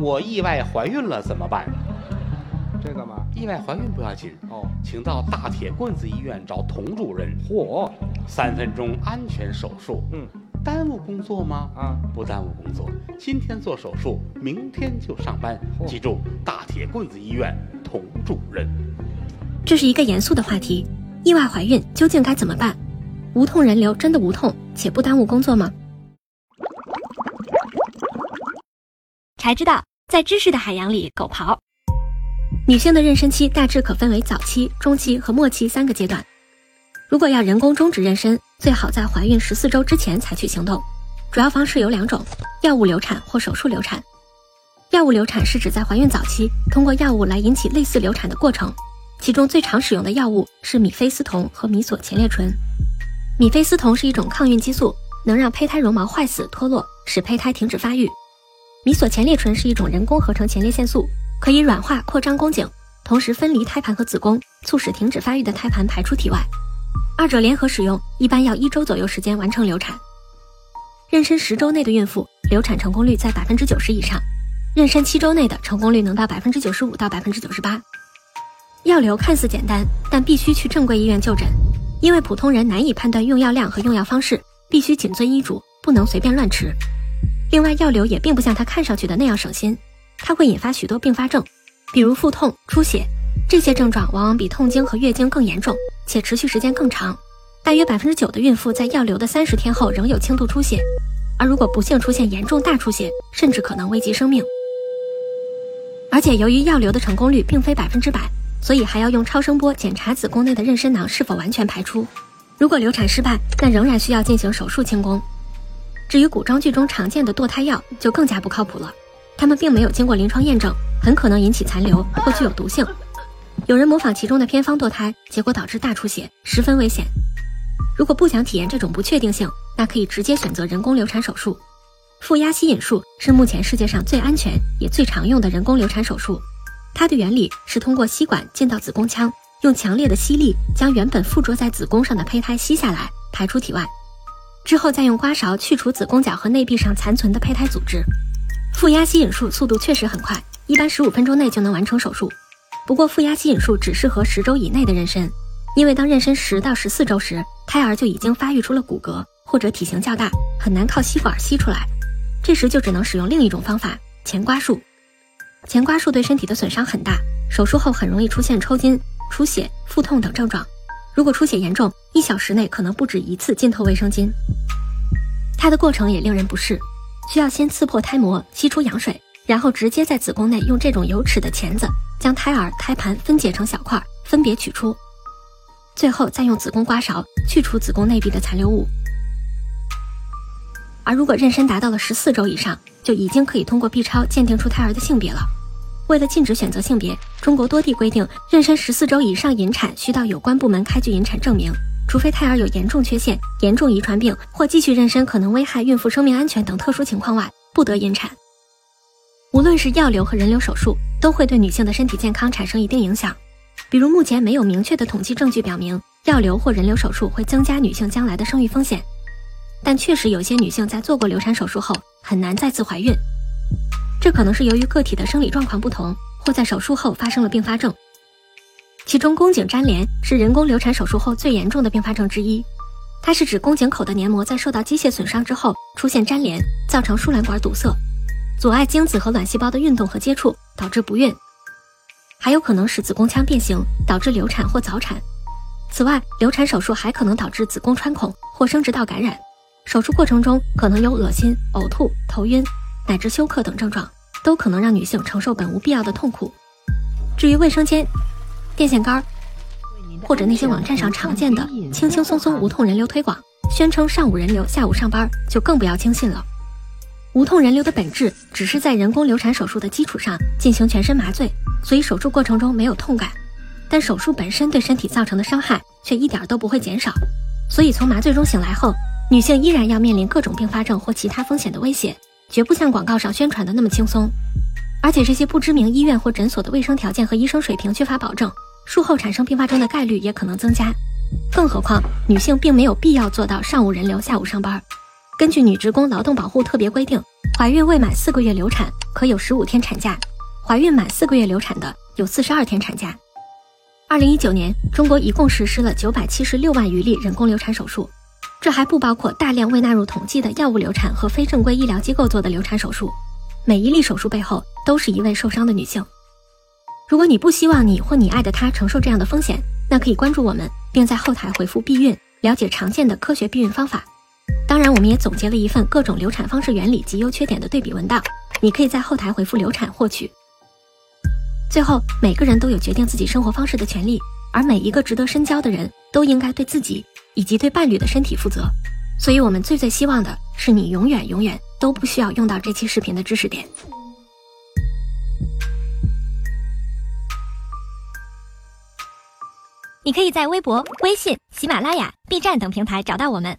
我意外怀孕了怎么办？这干嘛？意外怀孕不要紧，哦，请到大铁棍子医院找童主任，嚯，三分钟安全手术。嗯耽误工作吗？啊，不耽误工作，今天做手术，明天就上班。嚯记住，大铁棍子医院童主任。这是一个严肃的话题，意外怀孕究竟该怎么办？无痛人流真的无痛且不耽误工作吗？才知道，在知识的海洋里狗刨。女性的妊娠期大致可分为早期、中期和末期三个阶段。如果要人工终止妊娠，最好在怀孕十四周之前采取行动。主要方式有两种：药物流产或手术流产。药物流产是指在怀孕早期通过药物来引起类似流产的过程。其中最常使用的药物是米非司酮和米索前列醇。米非司酮是一种抗孕激素，能让胚胎绒毛坏死脱落，使胚胎停止发育。米索前列醇是一种人工合成前列腺素，可以软化扩张宫颈，同时分离胎盘和子宫，促使停止发育的胎盘排出体外。二者联合使用，一般要一周左右时间完成流产。妊娠十周内的孕妇，流产成功率在百分之九十以上；妊娠七周内的成功率能到百分之九十五到百分之九十八。药流看似简单，但必须去正规医院就诊，因为普通人难以判断用药量和用药方式，必须谨遵医嘱，不能随便乱吃。另外，药流也并不像它看上去的那样省心，它会引发许多并发症，比如腹痛、出血，这些症状往往比痛经和月经更严重，且持续时间更长。大约百分之九的孕妇在药流的三十天后仍有轻度出血，而如果不幸出现严重大出血，甚至可能危及生命。而且，由于药流的成功率并非百分之百。所以还要用超声波检查子宫内的妊娠囊是否完全排出。如果流产失败，那仍然需要进行手术清宫。至于古装剧中常见的堕胎药，就更加不靠谱了。它们并没有经过临床验证，很可能引起残留或具有毒性。有人模仿其中的偏方堕胎，结果导致大出血，十分危险。如果不想体验这种不确定性，那可以直接选择人工流产手术。负压吸引术是目前世界上最安全也最常用的人工流产手术。它的原理是通过吸管进到子宫腔，用强烈的吸力将原本附着在子宫上的胚胎吸下来，排出体外，之后再用刮勺去除子宫角和内壁上残存的胚胎组织。负压吸引术速度确实很快，一般十五分钟内就能完成手术。不过，负压吸引术只适合十周以内的妊娠，因为当妊娠十到十四周时，胎儿就已经发育出了骨骼或者体型较大，很难靠吸管吸出来，这时就只能使用另一种方法——前刮术。前刮术对身体的损伤很大，手术后很容易出现抽筋、出血、腹痛等症状。如果出血严重，一小时内可能不止一次浸透卫生巾。它的过程也令人不适，需要先刺破胎膜，吸出羊水，然后直接在子宫内用这种有齿的钳子将胎儿、胎盘分解成小块，分别取出，最后再用子宫刮勺去除子宫内壁的残留物。而如果妊娠达到了十四周以上，就已经可以通过 B 超鉴定出胎儿的性别了。为了禁止选择性别，中国多地规定，妊娠十四周以上引产需到有关部门开具引产证明，除非胎儿有严重缺陷、严重遗传病或继续妊娠可能危害孕妇生命安全等特殊情况外，不得引产。无论是药流和人流手术，都会对女性的身体健康产生一定影响。比如，目前没有明确的统计证据表明药流或人流手术会增加女性将来的生育风险，但确实有些女性在做过流产手术后很难再次怀孕。这可能是由于个体的生理状况不同，或在手术后发生了并发症。其中，宫颈粘连是人工流产手术后最严重的并发症之一。它是指宫颈口的黏膜在受到机械损伤之后出现粘连，造成输卵管堵塞，阻碍精子和卵细胞的运动和接触，导致不孕。还有可能使子宫腔变形，导致流产或早产。此外，流产手术还可能导致子宫穿孔或生殖道感染。手术过程中可能有恶心、呕吐、头晕。乃至休克等症状，都可能让女性承受本无必要的痛苦。至于卫生间、电线杆，或者那些网站上常见的轻轻松松无痛人流推广，宣称上午人流，下午上班，就更不要轻信了。无痛人流的本质只是在人工流产手术的基础上进行全身麻醉，所以手术过程中没有痛感，但手术本身对身体造成的伤害却一点都不会减少。所以从麻醉中醒来后，女性依然要面临各种并发症或其他风险的威胁。绝不像广告上宣传的那么轻松，而且这些不知名医院或诊所的卫生条件和医生水平缺乏保证，术后产生并发症的概率也可能增加。更何况，女性并没有必要做到上午人流，下午上班。根据《女职工劳动保护特别规定》，怀孕未满四个月流产可有十五天产假，怀孕满四个月流产的有四十二天产假。二零一九年，中国一共实施了九百七十六万余例人工流产手术，这还不包括大量未纳入统计的药物流产和非正规医疗机构做的流产手术。每一例手术背后都是一位受伤的女性。如果你不希望你或你爱的他承受这样的风险，那可以关注我们，并在后台回复“避孕”，了解常见的科学避孕方法。当然，我们也总结了一份各种流产方式原理及优缺点的对比文档，你可以在后台回复“流产”获取。最后，每个人都有决定自己生活方式的权利，而每一个值得深交的人都应该对自己以及对伴侣的身体负责。所以，我们最最希望的是你永远永远都不需要用到这期视频的知识点。你可以在微博、微信、喜马拉雅、B 站等平台找到我们。